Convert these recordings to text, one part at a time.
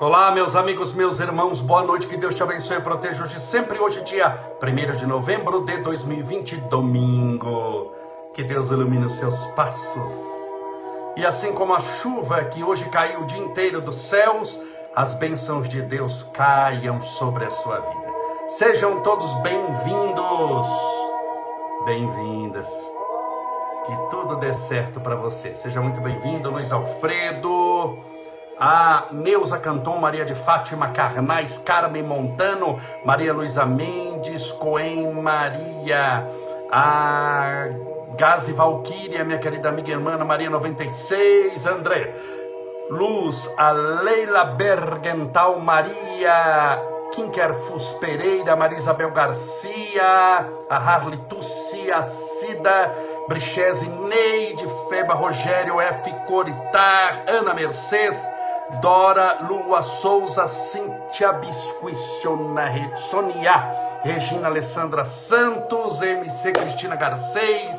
Olá, meus amigos, meus irmãos, boa noite, que Deus te abençoe e proteja hoje, sempre hoje, dia 1 de novembro de 2020, domingo. Que Deus ilumine os seus passos. E assim como a chuva que hoje caiu o dia inteiro dos céus, as bênçãos de Deus caiam sobre a sua vida. Sejam todos bem-vindos, bem-vindas. Que tudo dê certo para você. Seja muito bem-vindo, Luiz Alfredo a Neuza Canton, Maria de Fátima Carnais, Carmen Montano, Maria Luísa Mendes, Coen Maria, a Gazi Valquíria, minha querida amiga e irmã Maria 96, André, Luz, a Leila Bergental, Maria Kinkerfus Pereira, Maria Isabel Garcia, a Harley Tussi, a Cida, Brichese, Neide Feba, Rogério F. Coritar, Ana Mercedes, Dora Lua Souza, Cíntia Biscuit, Sonia, Regina Alessandra Santos, MC Cristina Garcês,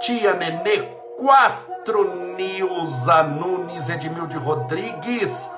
Tia Nenê, quatro Nilza Nunes, Edmilde Rodrigues,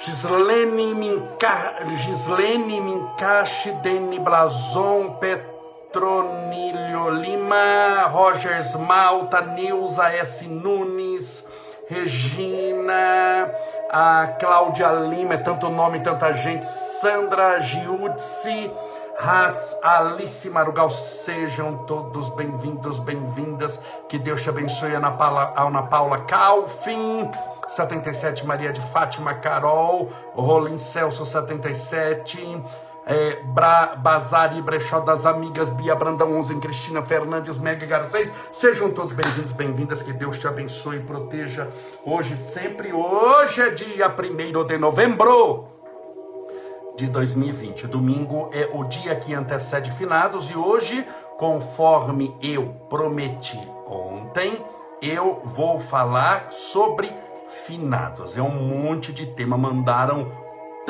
Gislene Minca, Gislene Mincache, Deni Blazon, Petronilho Lima, Rogers Malta, Nilza S. Nunes, Regina, a Cláudia Lima, é tanto nome, tanta gente, Sandra Giudsi, Hatz, Alice Marugal, sejam todos bem-vindos, bem-vindas, que Deus te abençoe, Ana Paula, Ana Paula Calfin, 77, Maria de Fátima, Carol, Rolim Celso, 77, é, Bra, Bazar e Brechó das Amigas, Bia Brandão 11, Cristina Fernandes, Mega Garcês. Sejam todos bem-vindos, bem-vindas, que Deus te abençoe e proteja hoje sempre. Hoje é dia 1 de novembro de 2020. Domingo é o dia que antecede finados e hoje, conforme eu prometi ontem, eu vou falar sobre finados. É um monte de tema, mandaram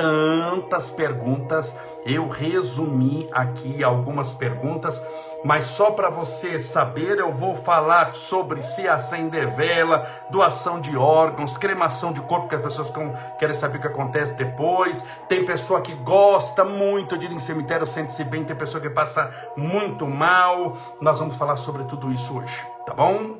tantas perguntas. Eu resumi aqui algumas perguntas, mas só para você saber, eu vou falar sobre se acender vela, doação de órgãos, cremação de corpo, que as pessoas querem saber o que acontece depois. Tem pessoa que gosta muito de ir em cemitério, sente-se bem, tem pessoa que passa muito mal. Nós vamos falar sobre tudo isso hoje, tá bom?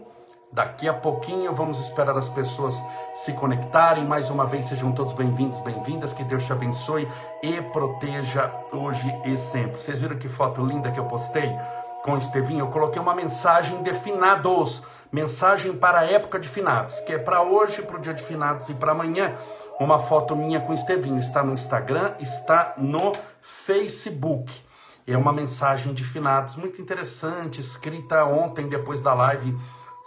Daqui a pouquinho vamos esperar as pessoas se conectarem. Mais uma vez, sejam todos bem-vindos, bem-vindas. Que Deus te abençoe e proteja hoje e sempre. Vocês viram que foto linda que eu postei com o Estevinho? Eu coloquei uma mensagem de finados, mensagem para a época de finados, que é para hoje, para o dia de finados e para amanhã. Uma foto minha com o Estevinho. Está no Instagram, está no Facebook. É uma mensagem de finados muito interessante, escrita ontem, depois da live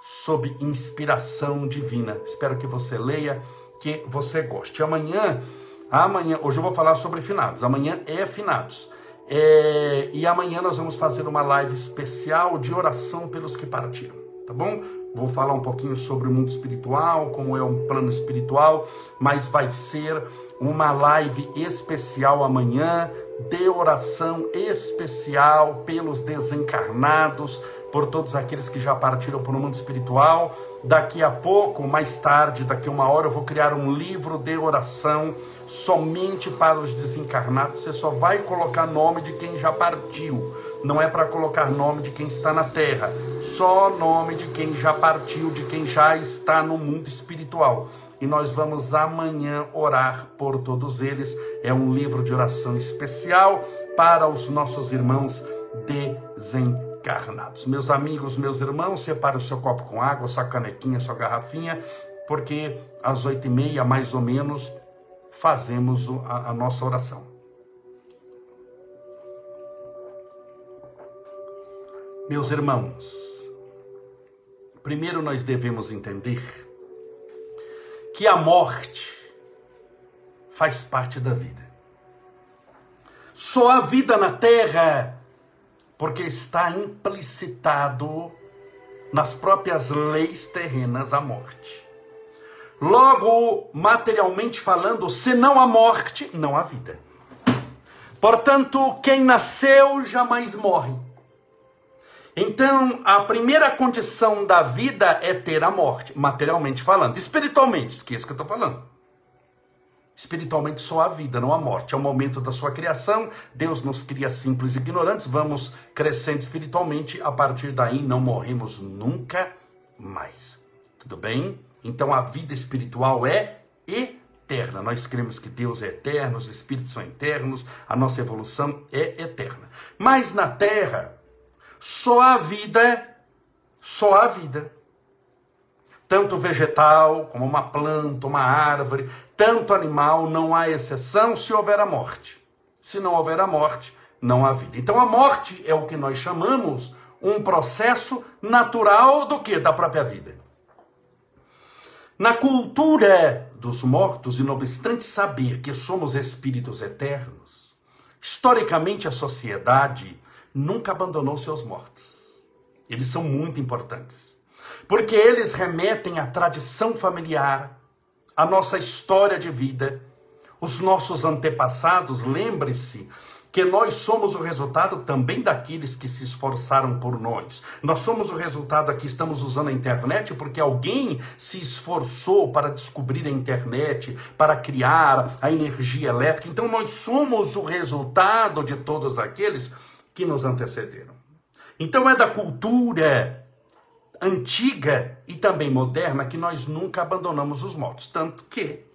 sob inspiração divina. Espero que você leia, que você goste. Amanhã, amanhã, hoje eu vou falar sobre finados. Amanhã é finados. É, e amanhã nós vamos fazer uma live especial de oração pelos que partiram, tá bom? Vou falar um pouquinho sobre o mundo espiritual, como é um plano espiritual, mas vai ser uma live especial amanhã de oração especial pelos desencarnados, por todos aqueles que já partiram para o mundo espiritual. Daqui a pouco, mais tarde, daqui a uma hora, eu vou criar um livro de oração somente para os desencarnados. Você só vai colocar nome de quem já partiu. Não é para colocar nome de quem está na terra. Só nome de quem já partiu, de quem já está no mundo espiritual. E nós vamos amanhã orar por todos eles. É um livro de oração especial para os nossos irmãos desencarnados encarnados. Meus amigos, meus irmãos, separe o seu copo com água, sua canequinha, sua garrafinha, porque às oito e meia, mais ou menos, fazemos a, a nossa oração. Meus irmãos, primeiro nós devemos entender que a morte faz parte da vida. Só a vida na terra porque está implicitado nas próprias leis terrenas a morte. Logo, materialmente falando, se não há morte, não há vida. Portanto, quem nasceu jamais morre. Então, a primeira condição da vida é ter a morte, materialmente falando. Espiritualmente, esqueça que eu estou falando. Espiritualmente só a vida, não a morte. É o momento da sua criação. Deus nos cria simples e ignorantes. Vamos crescendo espiritualmente. A partir daí não morremos nunca mais. Tudo bem? Então a vida espiritual é eterna. Nós cremos que Deus é eterno, os espíritos são eternos, a nossa evolução é eterna. Mas na terra, só a vida, só a vida tanto vegetal como uma planta, uma árvore, tanto animal, não há exceção se houver a morte. Se não houver a morte, não há vida. Então a morte é o que nós chamamos um processo natural do que? Da própria vida. Na cultura dos mortos, e não obstante saber que somos espíritos eternos, historicamente a sociedade nunca abandonou seus mortos. Eles são muito importantes porque eles remetem à tradição familiar, à nossa história de vida, os nossos antepassados. Lembre-se que nós somos o resultado também daqueles que se esforçaram por nós. Nós somos o resultado aqui, estamos usando a internet porque alguém se esforçou para descobrir a internet, para criar a energia elétrica. Então nós somos o resultado de todos aqueles que nos antecederam. Então é da cultura antiga e também moderna que nós nunca abandonamos os mortos. Tanto que,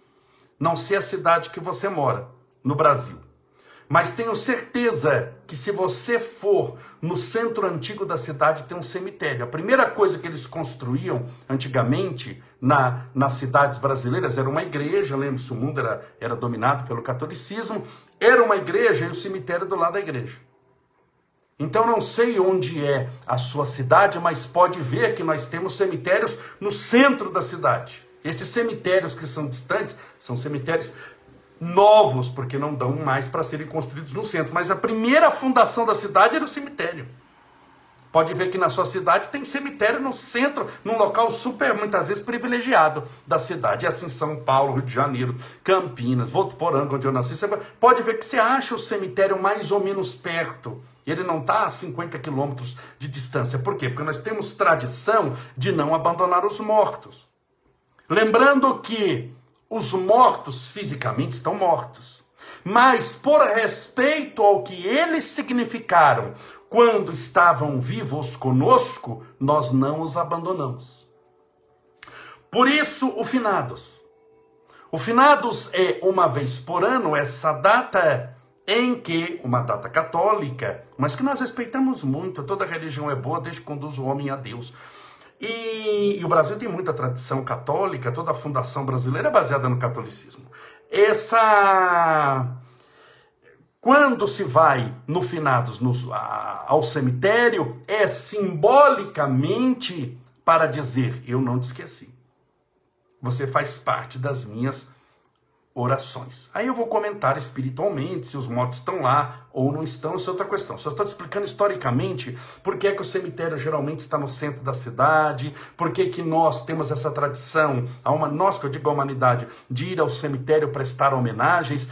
não sei a cidade que você mora no Brasil, mas tenho certeza que se você for no centro antigo da cidade, tem um cemitério. A primeira coisa que eles construíam antigamente na, nas cidades brasileiras era uma igreja. Lembre-se, o mundo era, era dominado pelo catolicismo. Era uma igreja e o cemitério do lado da igreja. Então não sei onde é a sua cidade, mas pode ver que nós temos cemitérios no centro da cidade. Esses cemitérios que são distantes são cemitérios novos, porque não dão mais para serem construídos no centro. Mas a primeira fundação da cidade era o cemitério. Pode ver que na sua cidade tem cemitério no centro, num local super, muitas vezes, privilegiado da cidade. E assim São Paulo, Rio de Janeiro, Campinas, Votuporanga, onde eu nasci. Você pode ver que você acha o cemitério mais ou menos perto. Ele não está a 50 quilômetros de distância. Por quê? Porque nós temos tradição de não abandonar os mortos. Lembrando que os mortos fisicamente estão mortos. Mas por respeito ao que eles significaram quando estavam vivos conosco, nós não os abandonamos. Por isso, o finados. O finados é uma vez por ano, essa data em que uma data católica, mas que nós respeitamos muito, toda religião é boa desde que conduz o homem a Deus. E, e, o Brasil tem muita tradição católica, toda a fundação brasileira é baseada no catolicismo. Essa. Quando se vai no finados no, a, ao cemitério, é simbolicamente para dizer: Eu não te esqueci. Você faz parte das minhas orações. Aí eu vou comentar espiritualmente se os mortos estão lá ou não estão, isso é outra questão. Só estou explicando historicamente por que é que o cemitério geralmente está no centro da cidade, por que, que nós temos essa tradição, a uma, nós que eu digo a humanidade, de ir ao cemitério prestar homenagens,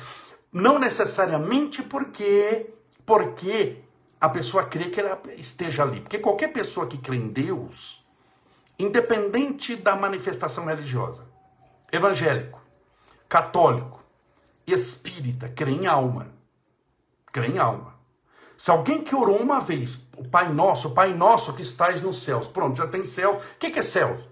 não necessariamente porque, porque a pessoa crê que ela esteja ali. Porque qualquer pessoa que crê em Deus, independente da manifestação religiosa, evangélico, católico, espírita, crê em alma. Crê em alma. Se alguém que orou uma vez, o Pai Nosso, o Pai Nosso que estás nos céus, pronto, já tem céus. O que é céus?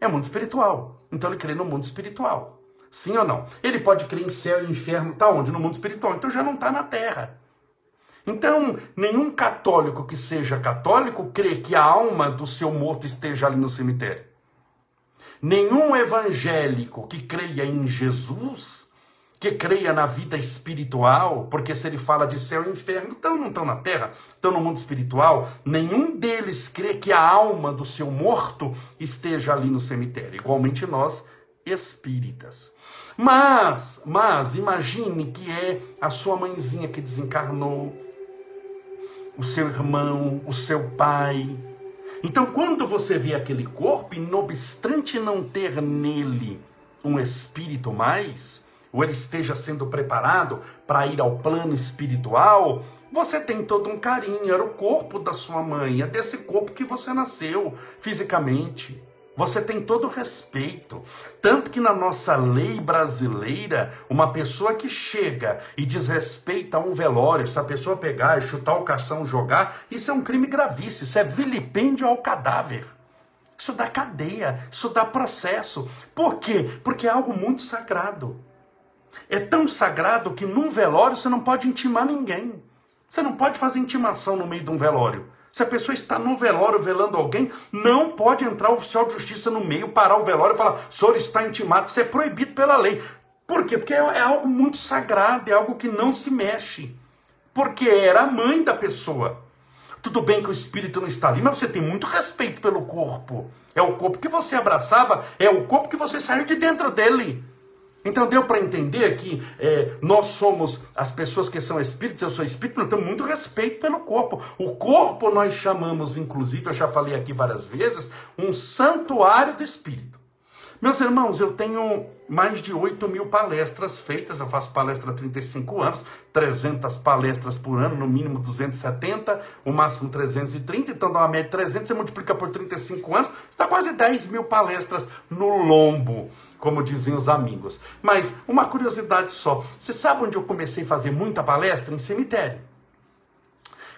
É mundo espiritual. Então ele crê no mundo espiritual. Sim ou não? Ele pode crer em céu e inferno, tá onde? No mundo espiritual. Então já não está na terra. Então, nenhum católico que seja católico crê que a alma do seu morto esteja ali no cemitério. Nenhum evangélico que creia em Jesus, que creia na vida espiritual, porque se ele fala de céu e inferno, então não estão na terra, estão no mundo espiritual, nenhum deles crê que a alma do seu morto esteja ali no cemitério. Igualmente nós, espíritas. Mas, mas, imagine que é a sua mãezinha que desencarnou, o seu irmão, o seu pai, então, quando você vê aquele corpo, e não obstante não ter nele um espírito mais, ou ele esteja sendo preparado para ir ao plano espiritual, você tem todo um carinho. Era o corpo da sua mãe, é desse corpo que você nasceu fisicamente. Você tem todo o respeito. Tanto que na nossa lei brasileira, uma pessoa que chega e desrespeita um velório, se a pessoa pegar e chutar o caixão, jogar, isso é um crime gravíssimo, isso é vilipêndio ao cadáver. Isso dá cadeia, isso dá processo. Por quê? Porque é algo muito sagrado. É tão sagrado que num velório você não pode intimar ninguém. Você não pode fazer intimação no meio de um velório. Se a pessoa está no velório velando alguém, não pode entrar o oficial de justiça no meio, parar o velório e falar: senhor está intimado. Isso é proibido pela lei. Por quê? Porque é algo muito sagrado, é algo que não se mexe. Porque era a mãe da pessoa. Tudo bem que o espírito não está ali, mas você tem muito respeito pelo corpo. É o corpo que você abraçava, é o corpo que você saiu de dentro dele. Então deu para entender que é, nós somos as pessoas que são espíritos, eu sou espírito, temos muito respeito pelo corpo. O corpo nós chamamos, inclusive, eu já falei aqui várias vezes, um santuário do espírito. Meus irmãos, eu tenho mais de 8 mil palestras feitas, eu faço palestra há 35 anos, 300 palestras por ano, no mínimo 270, o máximo 330, então dá uma média de 300, você multiplica por 35 anos, está quase 10 mil palestras no lombo, como dizem os amigos. Mas uma curiosidade só, você sabe onde eu comecei a fazer muita palestra? Em cemitério.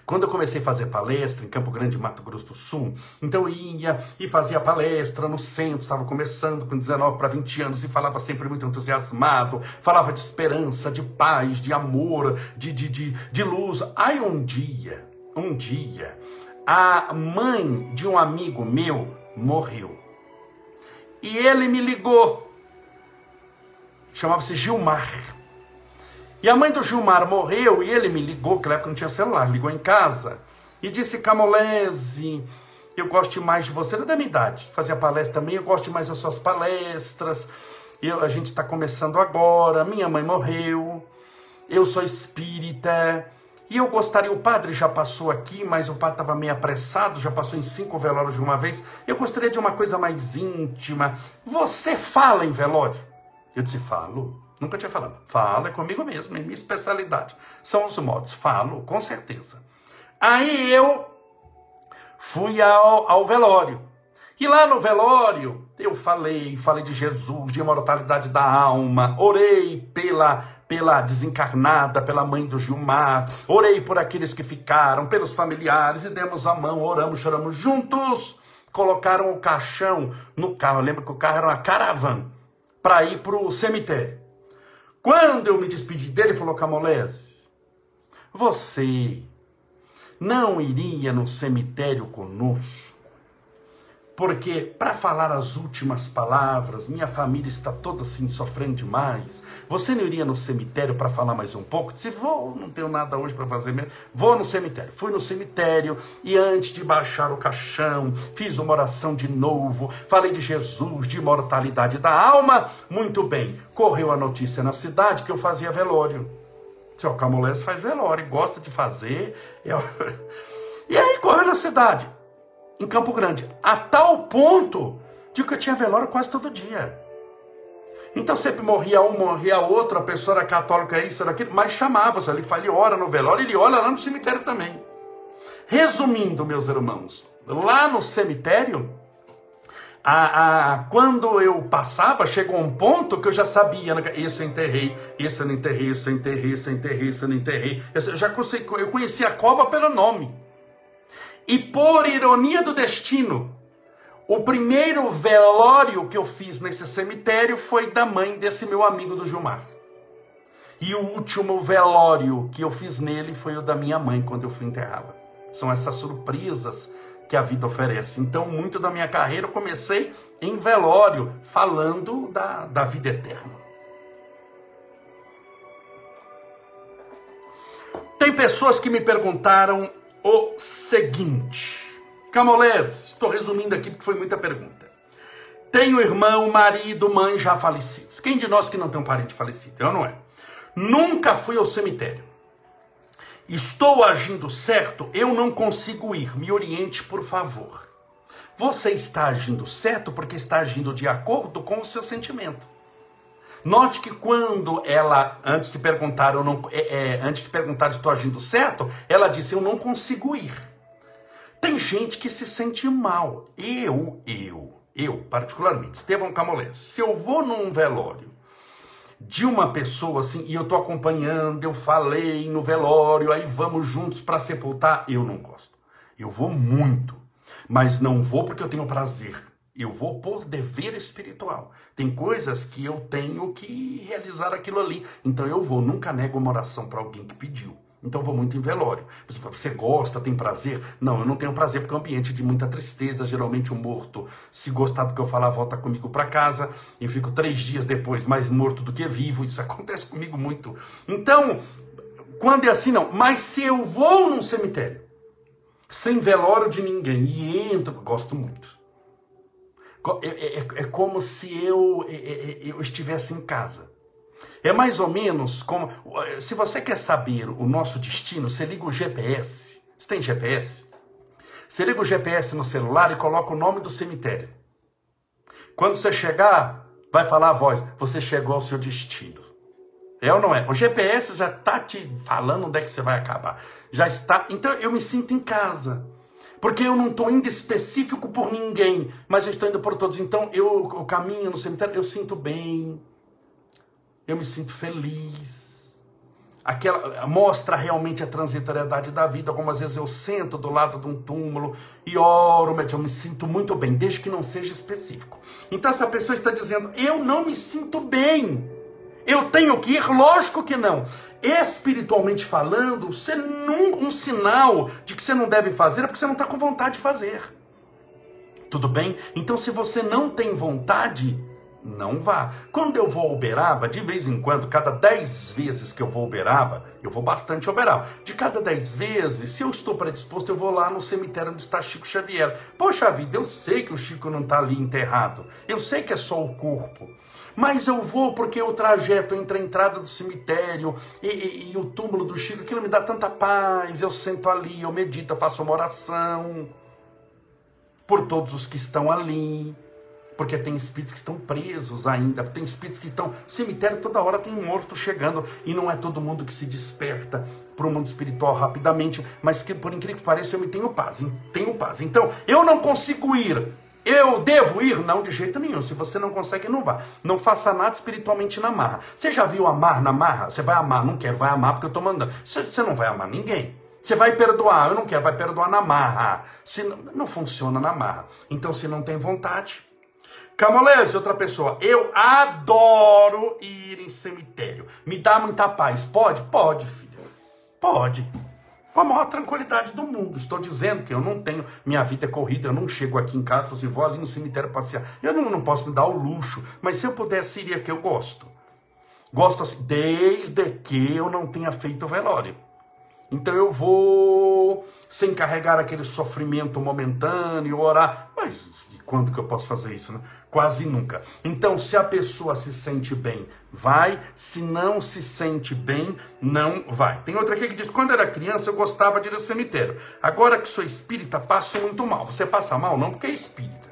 Quando eu comecei a fazer palestra em Campo Grande, Mato Grosso do Sul, então eu ia e fazia palestra no centro, estava começando com 19 para 20 anos e falava sempre muito entusiasmado, falava de esperança, de paz, de amor, de, de, de, de luz. Aí um dia, um dia, a mãe de um amigo meu morreu. E ele me ligou. Chamava-se Gilmar. E a mãe do Gilmar morreu e ele me ligou, naquela época não tinha celular, ligou em casa e disse: Camolese, eu gosto mais de você, era da minha idade, fazia palestra também, eu gosto mais das suas palestras. Eu, a gente está começando agora, minha mãe morreu, eu sou espírita. E eu gostaria, o padre já passou aqui, mas o padre estava meio apressado, já passou em cinco velórios de uma vez. Eu gostaria de uma coisa mais íntima. Você fala em velório? Eu disse, falo. Nunca tinha falado. Fala é comigo mesmo, é minha especialidade. São os modos. Falo, com certeza. Aí eu fui ao, ao velório. E lá no velório, eu falei, falei de Jesus, de imortalidade da alma, orei pela, pela desencarnada, pela mãe do Gilmar, orei por aqueles que ficaram, pelos familiares, e demos a mão, oramos, choramos juntos. Colocaram o caixão no carro. Eu lembro que o carro era uma caravana para ir para o cemitério. Quando eu me despedi dele, falou Camolese, você não iria no cemitério conosco? Porque para falar as últimas palavras, minha família está toda assim sofrendo demais. Você não iria no cemitério para falar mais um pouco? Se vou, não tenho nada hoje para fazer mesmo. Vou no cemitério. Fui no cemitério e antes de baixar o caixão, fiz uma oração de novo, falei de Jesus, de imortalidade da alma. Muito bem. Correu a notícia na cidade que eu fazia velório. Seu Camolés faz velório, gosta de fazer. Eu... E aí correu na cidade em Campo Grande, a tal ponto de que eu tinha velório quase todo dia. Então sempre morria um, morria outro, a pessoa era católica, isso, era aquilo, mas chamava-se, ele fala, ele ora no velório, ele olha lá no cemitério também. Resumindo, meus irmãos, lá no cemitério, a, a, quando eu passava, chegou um ponto que eu já sabia, né, esse eu enterrei, esse eu não enterrei, esse eu enterrei, esse eu enterrei, esse eu não enterrei. Eu já eu conhecia a cova pelo nome. E por ironia do destino, o primeiro velório que eu fiz nesse cemitério foi da mãe desse meu amigo do Gilmar. E o último velório que eu fiz nele foi o da minha mãe quando eu fui enterrá-la. São essas surpresas que a vida oferece. Então, muito da minha carreira eu comecei em velório, falando da, da vida eterna. Tem pessoas que me perguntaram o seguinte. Camolés, estou resumindo aqui porque foi muita pergunta. Tenho irmão, marido, mãe já falecidos. Quem de nós que não tem um parente falecido? Eu não é. Nunca fui ao cemitério. Estou agindo certo? Eu não consigo ir. Me oriente, por favor. Você está agindo certo porque está agindo de acordo com o seu sentimento. Note que quando ela, antes de perguntar, eu não, é, é, antes de perguntar se estou agindo certo, ela disse: Eu não consigo ir. Tem gente que se sente mal. Eu, eu, eu particularmente, Estevão Camolés, se eu vou num velório de uma pessoa assim, e eu tô acompanhando, eu falei no velório, aí vamos juntos para sepultar, eu não gosto. Eu vou muito, mas não vou porque eu tenho prazer. Eu vou por dever espiritual. Tem coisas que eu tenho que realizar aquilo ali. Então eu vou, nunca nego uma oração para alguém que pediu. Então vou muito em velório. Você gosta, tem prazer? Não, eu não tenho prazer porque é um ambiente de muita tristeza. Geralmente o morto, se gostar do que eu falar, volta comigo para casa. E fico três dias depois mais morto do que vivo. Isso acontece comigo muito. Então, quando é assim, não. Mas se eu vou num cemitério, sem velório de ninguém, e entro, gosto muito. É, é, é, como se eu, é, é, eu estivesse em casa. É mais ou menos como. Se você quer saber o nosso destino, você liga o GPS. Você tem GPS? Você liga o GPS no celular e coloca o nome do cemitério. Quando você chegar, vai falar a voz: você chegou ao seu destino. É ou não é? O GPS já está te falando onde é que você vai acabar. Já está. Então eu me sinto em casa. Porque eu não estou indo específico por ninguém, mas eu estou indo por todos. Então eu, o caminho no cemitério, eu sinto bem, eu me sinto feliz. Aquela mostra realmente a transitoriedade da vida. Algumas vezes eu sento do lado de um túmulo e oro, eu me sinto muito bem, desde que não seja específico. Então essa pessoa está dizendo: eu não me sinto bem. Eu tenho que ir? Lógico que não. Espiritualmente falando, você num, um sinal de que você não deve fazer é porque você não está com vontade de fazer. Tudo bem? Então, se você não tem vontade, não vá. Quando eu vou a Uberaba, de vez em quando, cada dez vezes que eu vou a Uberaba, eu vou bastante a Uberaba. De cada dez vezes, se eu estou predisposto, eu vou lá no cemitério onde está Chico Xavier. Poxa vida, eu sei que o Chico não está ali enterrado. Eu sei que é só o corpo. Mas eu vou porque o trajeto entre a entrada do cemitério e, e, e o túmulo do Chico, aquilo me dá tanta paz. Eu sento ali, eu medito, eu faço uma oração por todos os que estão ali. Porque tem espíritos que estão presos ainda, tem espíritos que estão. Cemitério toda hora tem morto chegando, e não é todo mundo que se desperta para o mundo espiritual rapidamente, mas que por incrível que pareça eu me tenho paz, tenho paz. Então, eu não consigo ir eu devo ir? Não, de jeito nenhum. Se você não consegue, não vá. Não faça nada espiritualmente na marra. Você já viu amar na marra? Você vai amar, não quer, vai amar porque eu estou mandando. Você não vai amar ninguém. Você vai perdoar, eu não quero, vai perdoar na marra. Se não, não funciona na marra. Então, se não tem vontade. Camolese, outra pessoa. Eu adoro ir em cemitério. Me dá muita paz. Pode? Pode, filho. Pode com a maior tranquilidade do mundo. Estou dizendo que eu não tenho, minha vida é corrida, eu não chego aqui em casa e assim, vou ali no cemitério passear. Eu não, não posso me dar o luxo, mas se eu pudesse, iria que eu gosto. Gosto assim, desde que eu não tenha feito velório. Então eu vou sem carregar aquele sofrimento momentâneo, orar. Mas quando que eu posso fazer isso, né? Quase nunca. Então, se a pessoa se sente bem, vai. Se não se sente bem, não vai. Tem outra aqui que diz: quando era criança eu gostava de ir ao cemitério. Agora que sou espírita, passo muito mal. Você passa mal não porque é espírita.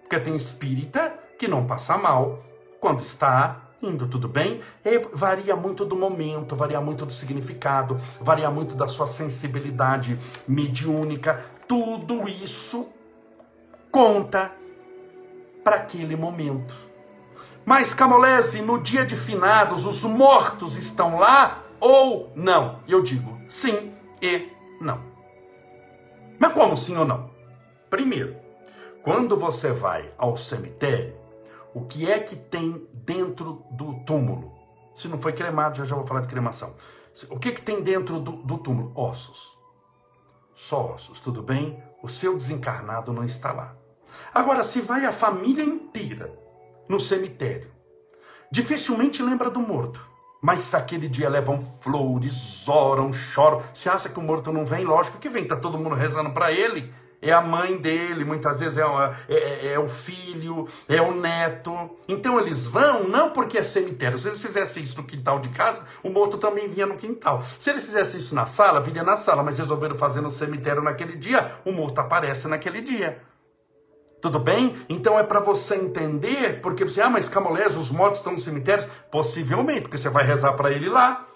Porque tem espírita que não passa mal quando está indo tudo bem. E varia muito do momento, varia muito do significado, varia muito da sua sensibilidade mediúnica. Tudo isso conta para aquele momento. Mas, Camolese, no dia de finados, os mortos estão lá ou não? Eu digo sim e não. Mas como sim ou não? Primeiro, quando você vai ao cemitério, o que é que tem dentro do túmulo? Se não foi cremado, já já vou falar de cremação. O que, é que tem dentro do, do túmulo? Ossos. Só ossos, tudo bem? O seu desencarnado não está lá. Agora, se vai a família inteira no cemitério, dificilmente lembra do morto. Mas aquele dia levam flores, oram, choram. Você acha que o morto não vem? Lógico que vem, tá todo mundo rezando para ele. É a mãe dele, muitas vezes é, é, é, é, o filho, é o neto. Então eles vão não porque é cemitério. Se eles fizessem isso no quintal de casa, o morto também vinha no quintal. Se eles fizessem isso na sala, viria na sala. Mas resolveram fazer no cemitério naquele dia, o morto aparece naquele dia. Tudo bem? Então é para você entender, porque você, ah, mas Camolés, os mortos estão no cemitério? Possivelmente, porque você vai rezar para ele lá.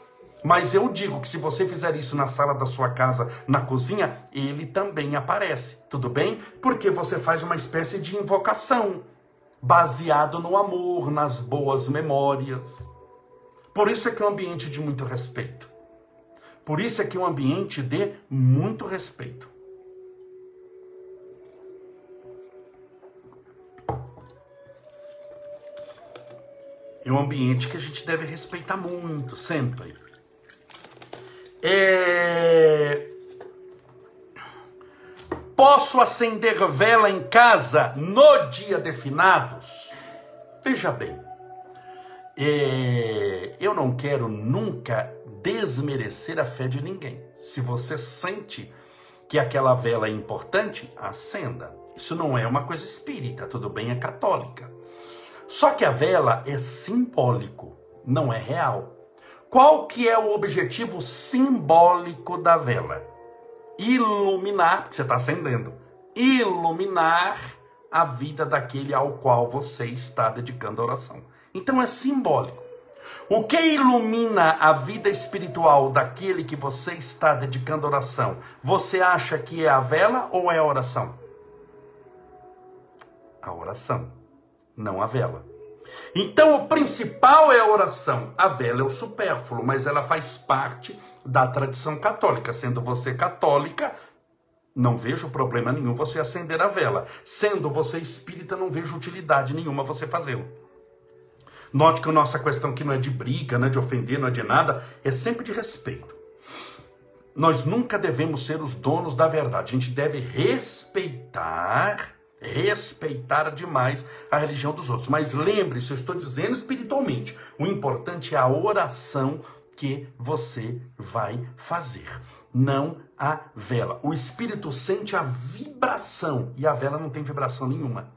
Mas eu digo que se você fizer isso na sala da sua casa, na cozinha, ele também aparece. Tudo bem? Porque você faz uma espécie de invocação, baseado no amor, nas boas memórias. Por isso é que é um ambiente de muito respeito. Por isso é que é um ambiente de muito respeito. É um ambiente que a gente deve respeitar muito, sempre. É... Posso acender vela em casa no dia de finados? Veja bem, é... eu não quero nunca desmerecer a fé de ninguém. Se você sente que aquela vela é importante, acenda. Isso não é uma coisa espírita, tudo bem, é católica. Só que a vela é simbólico, não é real. Qual que é o objetivo simbólico da vela? Iluminar, porque você está acendendo, iluminar a vida daquele ao qual você está dedicando a oração. Então é simbólico. O que ilumina a vida espiritual daquele que você está dedicando a oração? Você acha que é a vela ou é a oração? A oração não a vela. Então o principal é a oração. A vela é o supérfluo, mas ela faz parte da tradição católica. Sendo você católica, não vejo problema nenhum você acender a vela. Sendo você espírita, não vejo utilidade nenhuma você fazê-lo. Note que a nossa questão aqui não é de briga, não é de ofender, não é de nada, é sempre de respeito. Nós nunca devemos ser os donos da verdade. A gente deve respeitar respeitar demais a religião dos outros. Mas lembre-se, eu estou dizendo espiritualmente, o importante é a oração que você vai fazer, não a vela. O espírito sente a vibração e a vela não tem vibração nenhuma.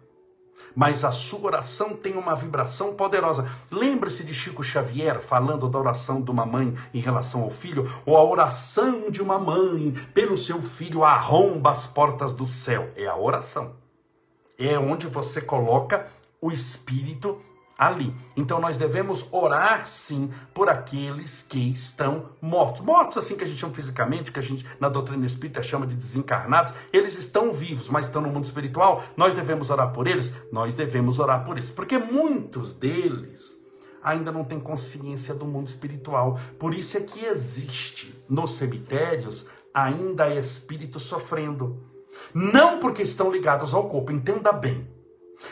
Mas a sua oração tem uma vibração poderosa. Lembre-se de Chico Xavier falando da oração de uma mãe em relação ao filho, ou a oração de uma mãe pelo seu filho arromba as portas do céu. É a oração é onde você coloca o espírito ali. Então nós devemos orar sim por aqueles que estão mortos. Mortos assim que a gente chama fisicamente, que a gente na doutrina espírita chama de desencarnados, eles estão vivos, mas estão no mundo espiritual. Nós devemos orar por eles? Nós devemos orar por eles, porque muitos deles ainda não têm consciência do mundo espiritual. Por isso é que existe nos cemitérios ainda espírito sofrendo. Não porque estão ligados ao corpo, entenda bem.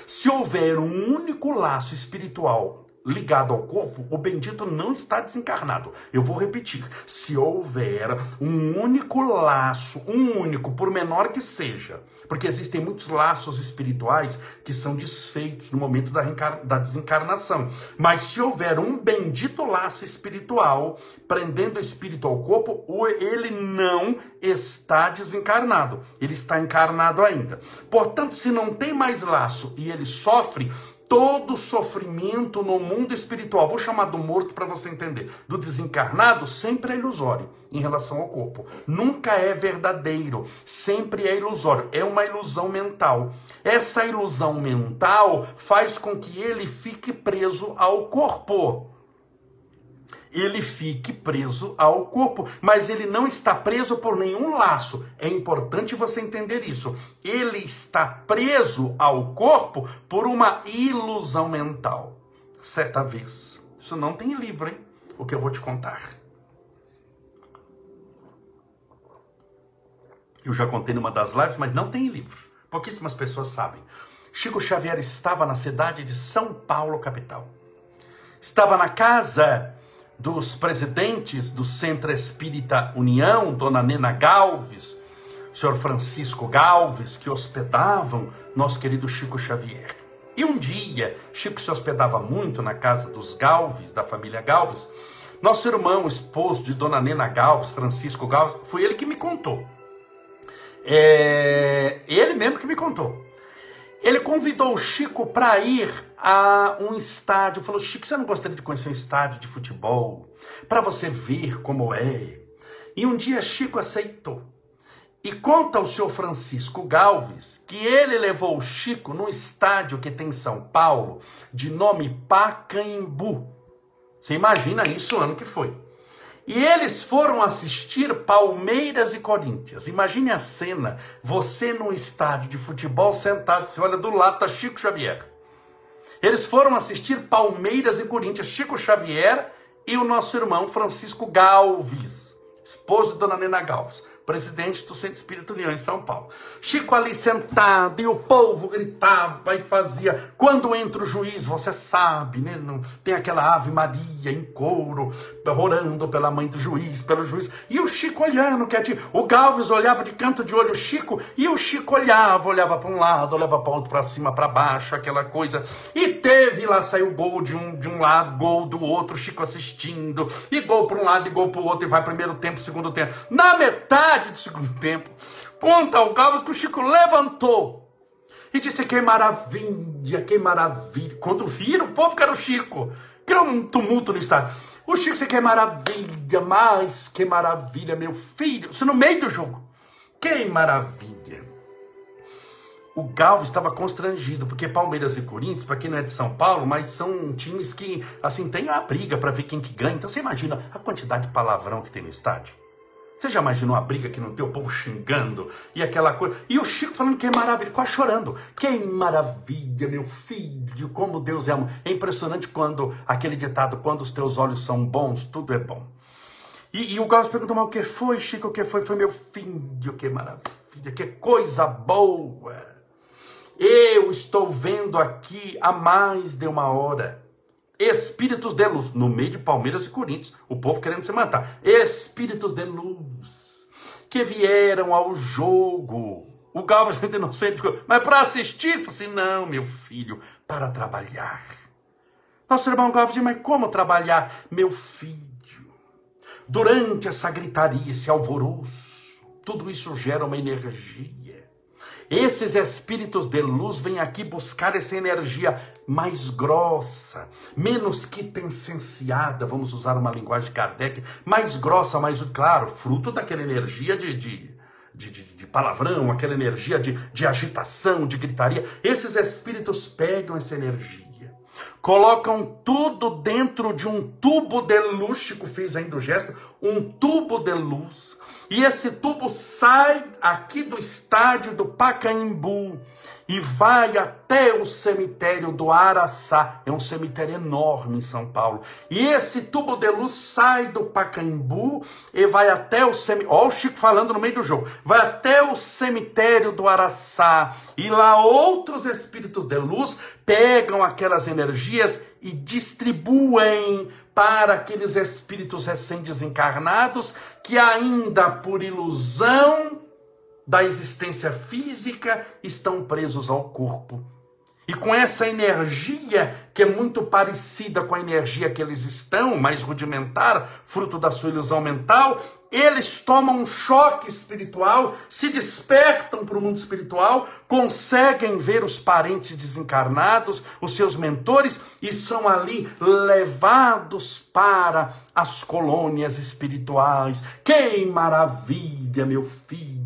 Se houver um único laço espiritual ligado ao corpo, o bendito não está desencarnado. Eu vou repetir: se houver um único laço, um único, por menor que seja, porque existem muitos laços espirituais que são desfeitos no momento da, da desencarnação, mas se houver um bendito laço espiritual prendendo o espírito ao corpo, ele não está desencarnado, ele está encarnado ainda. Portanto, se não tem mais laço e ele sofre, todo sofrimento no mundo espiritual, vou chamar do morto para você entender, do desencarnado, sempre é ilusório em relação ao corpo. Nunca é verdadeiro, sempre é ilusório, é uma ilusão mental. Essa ilusão mental faz com que ele fique preso ao corpo ele fique preso ao corpo, mas ele não está preso por nenhum laço. É importante você entender isso. Ele está preso ao corpo por uma ilusão mental. Certa vez, isso não tem livro, hein? O que eu vou te contar. Eu já contei numa das lives, mas não tem livro. Pouquíssimas pessoas sabem. Chico Xavier estava na cidade de São Paulo, capital. Estava na casa dos presidentes do Centro Espírita União, Dona Nena Galves, senhor Francisco Galves, que hospedavam nosso querido Chico Xavier. E um dia, Chico se hospedava muito na casa dos Galves, da família Galves. Nosso irmão, esposo de Dona Nena Galves, Francisco Galves, foi ele que me contou. É ele mesmo que me contou. Ele convidou o Chico para ir a um estádio. Falou: Chico, você não gostaria de conhecer um estádio de futebol? Para você ver como é. E um dia Chico aceitou. E conta o senhor Francisco Galves que ele levou o Chico num estádio que tem em São Paulo, de nome Pacaembu. Você imagina isso o ano que foi. E eles foram assistir Palmeiras e Corinthians. Imagine a cena, você num estádio de futebol sentado, você olha do lado, tá Chico Xavier. Eles foram assistir Palmeiras e Corinthians, Chico Xavier e o nosso irmão Francisco Galves, esposo de Dona Nena Galves presidente do Centro Espírito União em São Paulo. Chico ali sentado e o povo gritava e fazia. Quando entra o juiz, você sabe, né? Tem aquela Ave Maria em couro, orando pela mãe do juiz, pelo juiz. E o Chico olhando, quietinho. O Galves olhava de canto de olho o Chico e o Chico olhava, olhava para um lado, olhava para outro, para cima, para baixo, aquela coisa. E teve lá, saiu gol de um, de um lado, gol do outro, Chico assistindo. E gol para um lado e gol para o outro. E vai primeiro tempo, segundo tempo. Na metade metade do segundo tempo, conta o Galvez que o Chico levantou e disse: Que maravilha, que maravilha. Quando viram, o povo que era o Chico, criou um tumulto no estádio. O Chico disse: Que maravilha, mas que maravilha, meu filho. Isso no meio do jogo. Que maravilha. O Galvez estava constrangido, porque Palmeiras e Corinthians, para quem não é de São Paulo, mas são times que, assim, tem a briga para ver quem que ganha. Então você imagina a quantidade de palavrão que tem no estádio. Você já imaginou a briga que não tem o povo xingando e aquela coisa? E o Chico falando que é maravilha, quase chorando. Que maravilha, meu filho, como Deus é amor. É impressionante quando aquele ditado, quando os teus olhos são bons, tudo é bom. E, e o Gauss perguntou, mas o que foi, Chico? O que foi? Foi meu filho, que maravilha, que coisa boa. Eu estou vendo aqui há mais de uma hora espíritos de luz, no meio de Palmeiras e Corinthians, o povo querendo se matar. Espíritos de luz que vieram ao jogo. O Galvez ainda inocente ficou, mas para assistir? Falei assim, não, meu filho, para trabalhar. Nosso irmão Galvez disse, mas como trabalhar? Meu filho, durante essa gritaria, esse alvoroço, tudo isso gera uma energia. Esses espíritos de luz vêm aqui buscar essa energia mais grossa, menos quintessenciada, vamos usar uma linguagem de Kardec, mais grossa, mais claro, fruto daquela energia de, de, de, de, de palavrão, aquela energia de, de agitação, de gritaria. Esses espíritos pegam essa energia colocam tudo dentro de um tubo de luz, Chico fez ainda o gesto, um tubo de luz, e esse tubo sai aqui do estádio do Pacaembu e vai até o cemitério do Araçá. É um cemitério enorme em São Paulo. E esse tubo de luz sai do Pacaembu e vai até o cemitério. Olha o Chico falando no meio do jogo. Vai até o cemitério do Araçá. E lá outros espíritos de luz pegam aquelas energias e distribuem para aqueles espíritos recém-desencarnados que ainda por ilusão da existência física estão presos ao corpo. E com essa energia, que é muito parecida com a energia que eles estão, mais rudimentar, fruto da sua ilusão mental, eles tomam um choque espiritual, se despertam para o mundo espiritual, conseguem ver os parentes desencarnados, os seus mentores, e são ali levados para as colônias espirituais. Que maravilha, meu filho!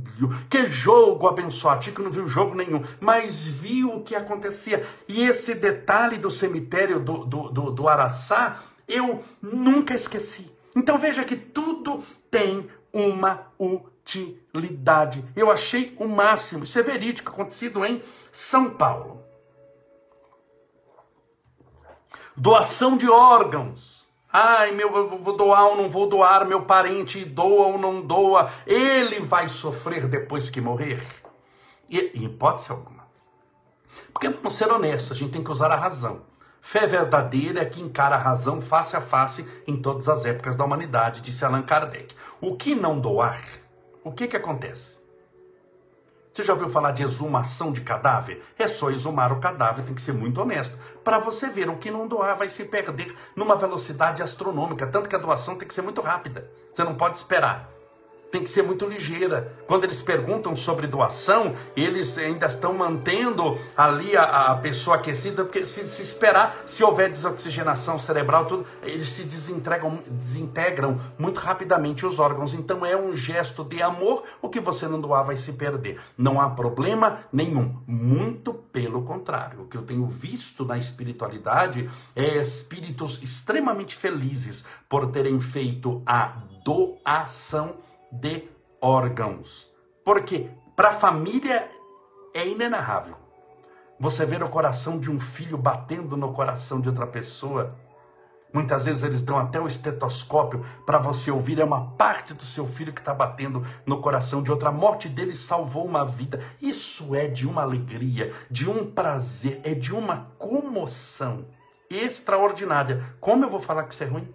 Que jogo abençoado! Tico não viu jogo nenhum, mas viu o que acontecia. E esse detalhe do cemitério do, do, do, do Araçá, eu nunca esqueci. Então veja que tudo tem uma utilidade. Eu achei o máximo. Isso é verídico, acontecido em São Paulo. Doação de órgãos. Ai, meu, eu vou doar ou não vou doar, meu parente doa ou não doa, ele vai sofrer depois que morrer? E, em hipótese alguma. Porque vamos ser honestos, a gente tem que usar a razão. Fé verdadeira é que encara a razão face a face em todas as épocas da humanidade, disse Allan Kardec. O que não doar, o que que acontece? Você já ouviu falar de exumação de cadáver? É só exumar o cadáver, tem que ser muito honesto. Para você ver, o que não doar vai se perder numa velocidade astronômica, tanto que a doação tem que ser muito rápida. Você não pode esperar. Tem que ser muito ligeira. Quando eles perguntam sobre doação, eles ainda estão mantendo ali a, a pessoa aquecida, porque se, se, esperar, se houver desoxigenação cerebral, tudo, eles se desintegram, desintegram muito rapidamente os órgãos. Então é um gesto de amor, o que você não doar vai se perder. Não há problema nenhum. Muito pelo contrário. O que eu tenho visto na espiritualidade é espíritos extremamente felizes por terem feito a doação de órgãos. Porque para a família é inenarrável. Você ver o coração de um filho batendo no coração de outra pessoa. Muitas vezes eles dão até o estetoscópio para você ouvir. É uma parte do seu filho que está batendo no coração de outra. A morte dele salvou uma vida. Isso é de uma alegria, de um prazer, é de uma comoção extraordinária. Como eu vou falar que isso é ruim?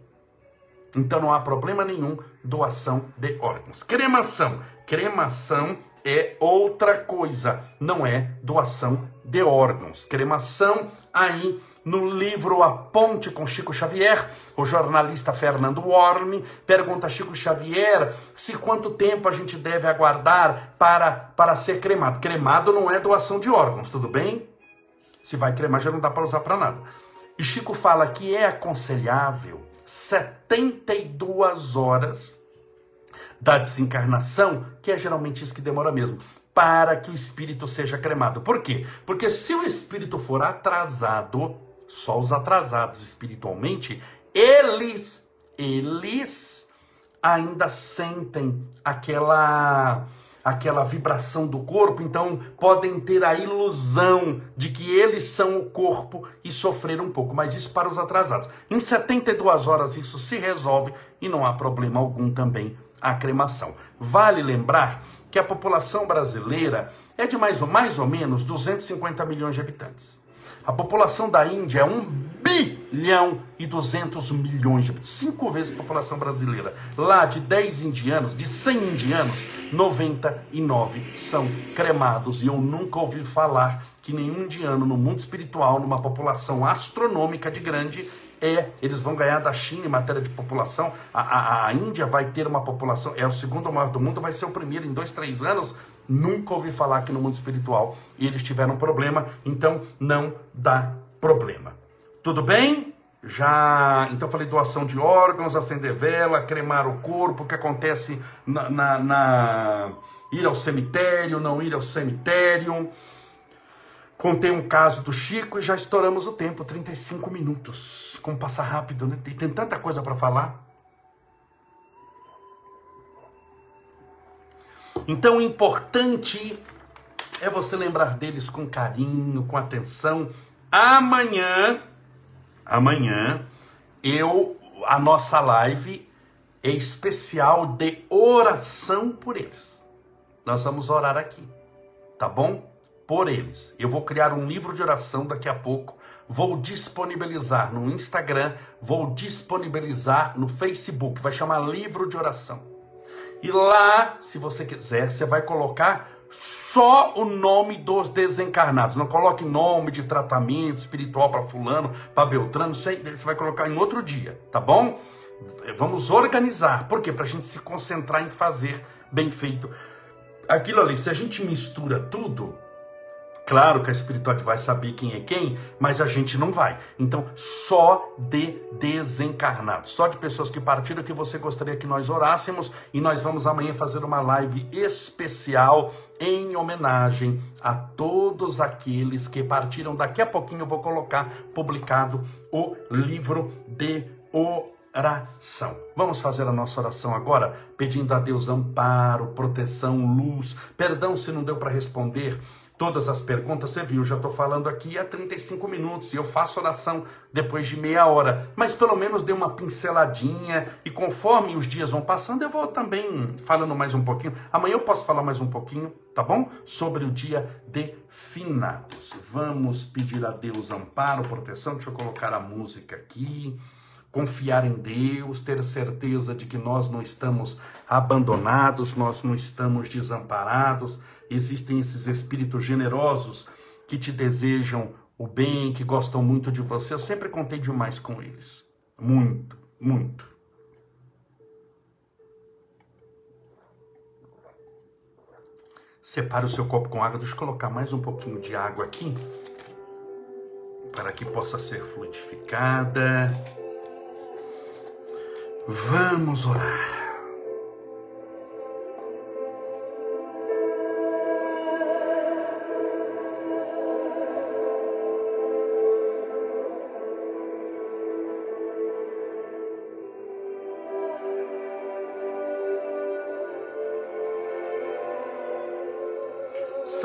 Então não há problema nenhum doação de órgãos. Cremação. Cremação é outra coisa, não é doação de órgãos. Cremação aí no livro A Ponte com Chico Xavier, o jornalista Fernando Worm pergunta a Chico Xavier se quanto tempo a gente deve aguardar para, para ser cremado. Cremado não é doação de órgãos, tudo bem? Se vai cremar já não dá para usar para nada. E Chico fala que é aconselhável 72 horas da desencarnação, que é geralmente isso que demora mesmo, para que o espírito seja cremado. Por quê? Porque se o espírito for atrasado, só os atrasados espiritualmente, eles, eles ainda sentem aquela aquela vibração do corpo, então podem ter a ilusão de que eles são o corpo e sofrer um pouco, mas isso para os atrasados. Em 72 horas isso se resolve e não há problema algum também a cremação. Vale lembrar que a população brasileira é de mais ou, mais ou menos 250 milhões de habitantes. A população da Índia é 1 bilhão e 200 milhões de cinco vezes a população brasileira. Lá de 10 indianos, de 100 indianos, 99 são cremados. E eu nunca ouvi falar que nenhum indiano no mundo espiritual, numa população astronômica de grande, é, eles vão ganhar da China em matéria de população. A, a, a Índia vai ter uma população, é o segundo maior do mundo, vai ser o primeiro em dois, três anos Nunca ouvi falar que no mundo espiritual eles tiveram problema, então não dá problema. Tudo bem? Já, então falei doação de órgãos, acender vela, cremar o corpo, o que acontece na, na, na ir ao cemitério, não ir ao cemitério. Contei um caso do Chico e já estouramos o tempo, 35 minutos. Como passa rápido, né? Tem tanta coisa para falar. Então, o importante é você lembrar deles com carinho, com atenção. Amanhã, amanhã, eu, a nossa live é especial de oração por eles. Nós vamos orar aqui, tá bom? Por eles. Eu vou criar um livro de oração daqui a pouco. Vou disponibilizar no Instagram, vou disponibilizar no Facebook. Vai chamar livro de oração. E lá, se você quiser, você vai colocar só o nome dos desencarnados. Não coloque nome de tratamento espiritual para fulano, para Beltrano, você vai colocar em outro dia, tá bom? Vamos organizar. Por quê? Para a gente se concentrar em fazer bem feito. Aquilo ali, se a gente mistura tudo, Claro que a espiritualidade vai saber quem é quem, mas a gente não vai. Então, só de desencarnados, só de pessoas que partiram que você gostaria que nós orássemos e nós vamos amanhã fazer uma live especial em homenagem a todos aqueles que partiram. Daqui a pouquinho eu vou colocar publicado o livro de oração. Vamos fazer a nossa oração agora, pedindo a Deus amparo, proteção, luz. Perdão se não deu para responder todas as perguntas, você viu, já estou falando aqui há 35 minutos e eu faço oração depois de meia hora, mas pelo menos dê uma pinceladinha e conforme os dias vão passando, eu vou também falando mais um pouquinho. Amanhã eu posso falar mais um pouquinho, tá bom? Sobre o dia de finados. Vamos pedir a Deus amparo, proteção. Deixa eu colocar a música aqui. Confiar em Deus, ter certeza de que nós não estamos abandonados, nós não estamos desamparados existem esses espíritos generosos que te desejam o bem, que gostam muito de você. Eu sempre contei demais com eles. Muito, muito. Separe o seu copo com água. Deixa eu colocar mais um pouquinho de água aqui. Para que possa ser fluidificada. Vamos orar.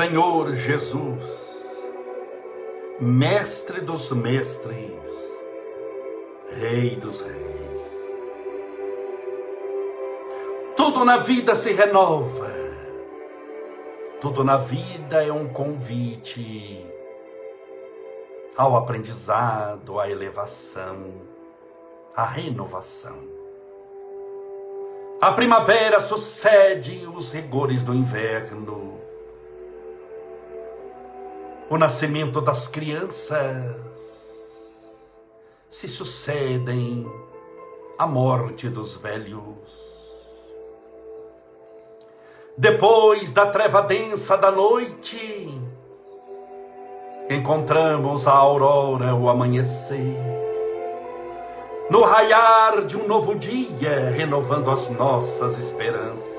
Senhor Jesus, Mestre dos Mestres, Rei dos Reis. Tudo na vida se renova, tudo na vida é um convite ao aprendizado, à elevação, à renovação. A primavera sucede os rigores do inverno o nascimento das crianças se sucedem à morte dos velhos. Depois da treva densa da noite, encontramos a aurora, o amanhecer. No raiar de um novo dia, renovando as nossas esperanças.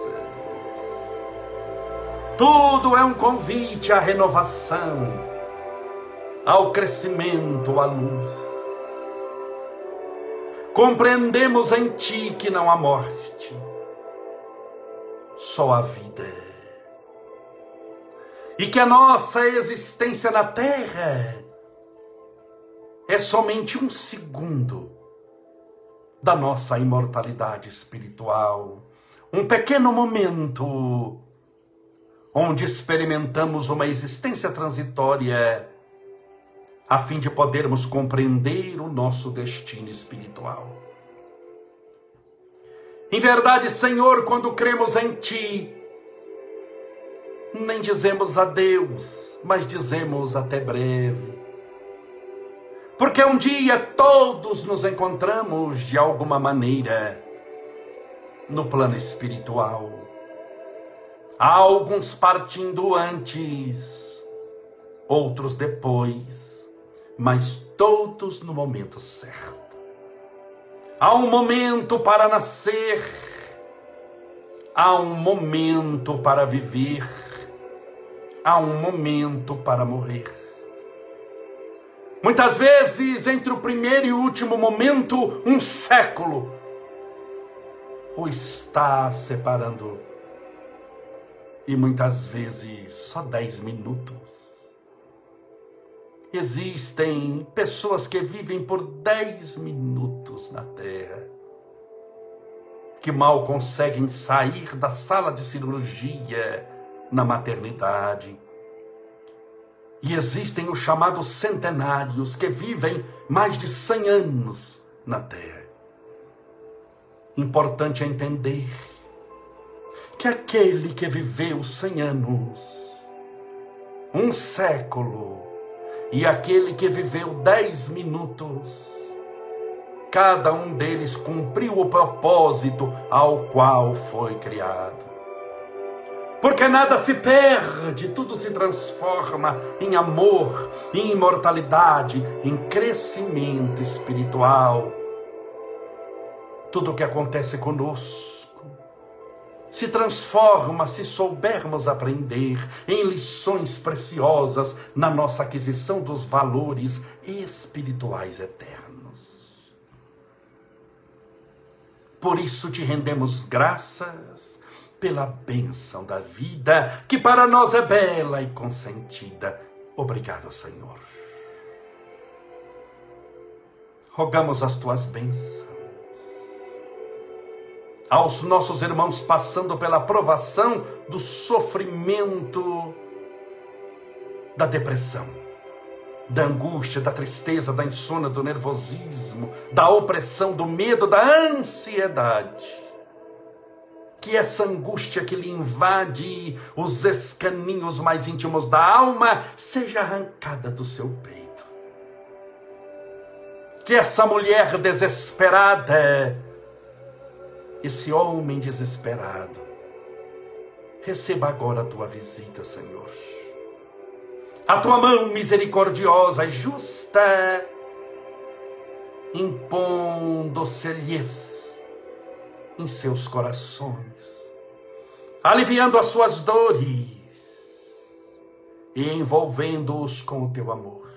Tudo é um convite à renovação, ao crescimento, à luz. Compreendemos em Ti que não há morte, só a vida. E que a nossa existência na terra é somente um segundo da nossa imortalidade espiritual, um pequeno momento onde experimentamos uma existência transitória, a fim de podermos compreender o nosso destino espiritual. Em verdade, Senhor, quando cremos em Ti, nem dizemos adeus, mas dizemos até breve. Porque um dia todos nos encontramos de alguma maneira no plano espiritual. Alguns partindo antes, outros depois, mas todos no momento certo. Há um momento para nascer, há um momento para viver, há um momento para morrer. Muitas vezes, entre o primeiro e o último momento, um século o está separando e muitas vezes só dez minutos. Existem pessoas que vivem por dez minutos na Terra, que mal conseguem sair da sala de cirurgia na maternidade. E existem os chamados centenários, que vivem mais de cem anos na Terra. Importante é entender que aquele que viveu cem anos, um século, e aquele que viveu dez minutos, cada um deles cumpriu o propósito ao qual foi criado. Porque nada se perde, tudo se transforma em amor, em imortalidade, em crescimento espiritual. Tudo o que acontece conosco se transforma se soubermos aprender em lições preciosas na nossa aquisição dos valores espirituais eternos. Por isso te rendemos graças pela bênção da vida, que para nós é bela e consentida. Obrigado, Senhor. Rogamos as tuas bênçãos aos nossos irmãos passando pela provação do sofrimento, da depressão, da angústia, da tristeza, da insônia, do nervosismo, da opressão, do medo, da ansiedade. Que essa angústia que lhe invade os escaninhos mais íntimos da alma seja arrancada do seu peito. Que essa mulher desesperada esse homem desesperado receba agora a tua visita, Senhor. A tua mão misericordiosa e justa, impondo-se-lhes em seus corações, aliviando as suas dores e envolvendo-os com o teu amor.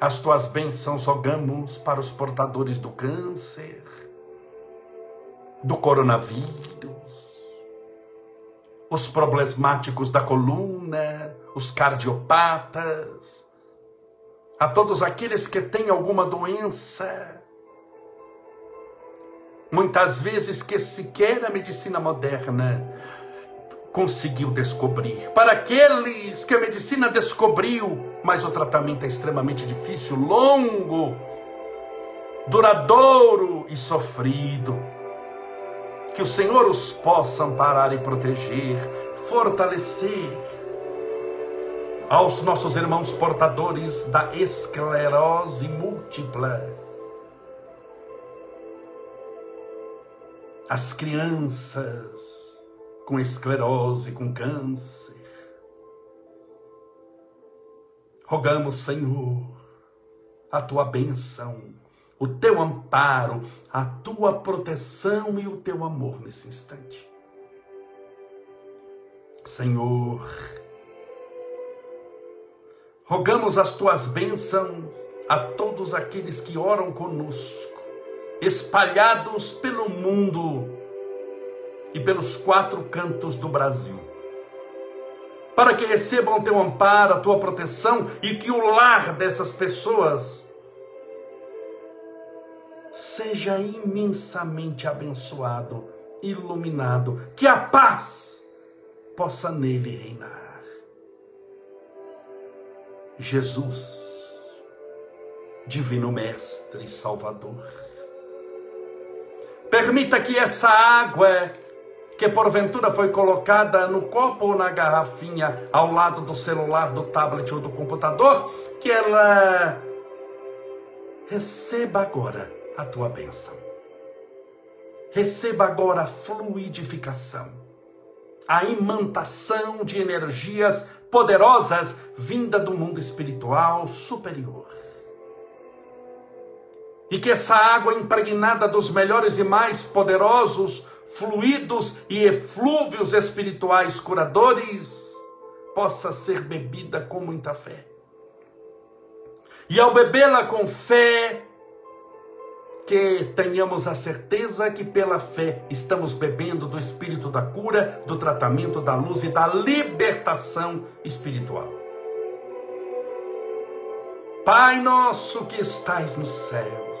As tuas bênçãos rogamos para os portadores do câncer, do coronavírus, os problemáticos da coluna, os cardiopatas, a todos aqueles que têm alguma doença, muitas vezes que sequer a medicina moderna conseguiu descobrir. Para aqueles que a medicina descobriu, mas o tratamento é extremamente difícil, longo, duradouro e sofrido. Que o Senhor os possa amparar e proteger, fortalecer. Aos nossos irmãos portadores da esclerose múltipla, as crianças, com esclerose, com câncer. Rogamos, Senhor, a tua bênção, o teu amparo, a tua proteção e o teu amor nesse instante. Senhor, rogamos as tuas bênçãos a todos aqueles que oram conosco, espalhados pelo mundo, e pelos quatro cantos do Brasil. Para que recebam o teu amparo, a tua proteção e que o lar dessas pessoas seja imensamente abençoado, iluminado, que a paz possa nele reinar. Jesus, Divino Mestre e Salvador, permita que essa água que porventura foi colocada no copo ou na garrafinha ao lado do celular, do tablet ou do computador, que ela receba agora a tua bênção. Receba agora a fluidificação, a imantação de energias poderosas vinda do mundo espiritual superior. E que essa água impregnada dos melhores e mais poderosos fluidos e eflúvios espirituais curadores, possa ser bebida com muita fé. E ao bebê-la com fé, que tenhamos a certeza que pela fé estamos bebendo do espírito da cura, do tratamento, da luz e da libertação espiritual. Pai nosso que estais nos céus,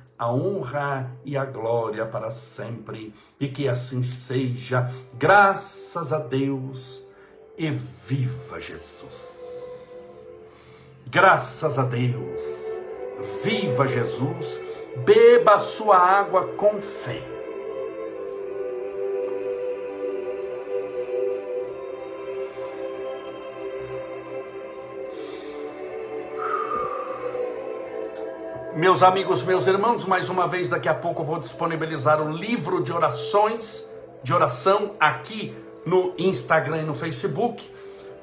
a honra e a glória para sempre, e que assim seja, graças a Deus, e viva Jesus. Graças a Deus, viva Jesus, beba a sua água com fé Meus amigos, meus irmãos, mais uma vez, daqui a pouco eu vou disponibilizar o livro de orações, de oração, aqui no Instagram e no Facebook,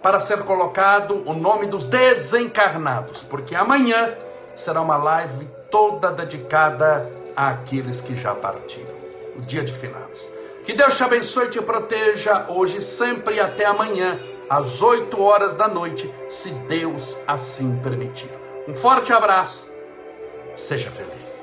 para ser colocado o nome dos desencarnados, porque amanhã será uma live toda dedicada àqueles que já partiram, o dia de finados. Que Deus te abençoe e te proteja hoje, sempre e até amanhã, às 8 horas da noite, se Deus assim permitir. Um forte abraço Seja feliz.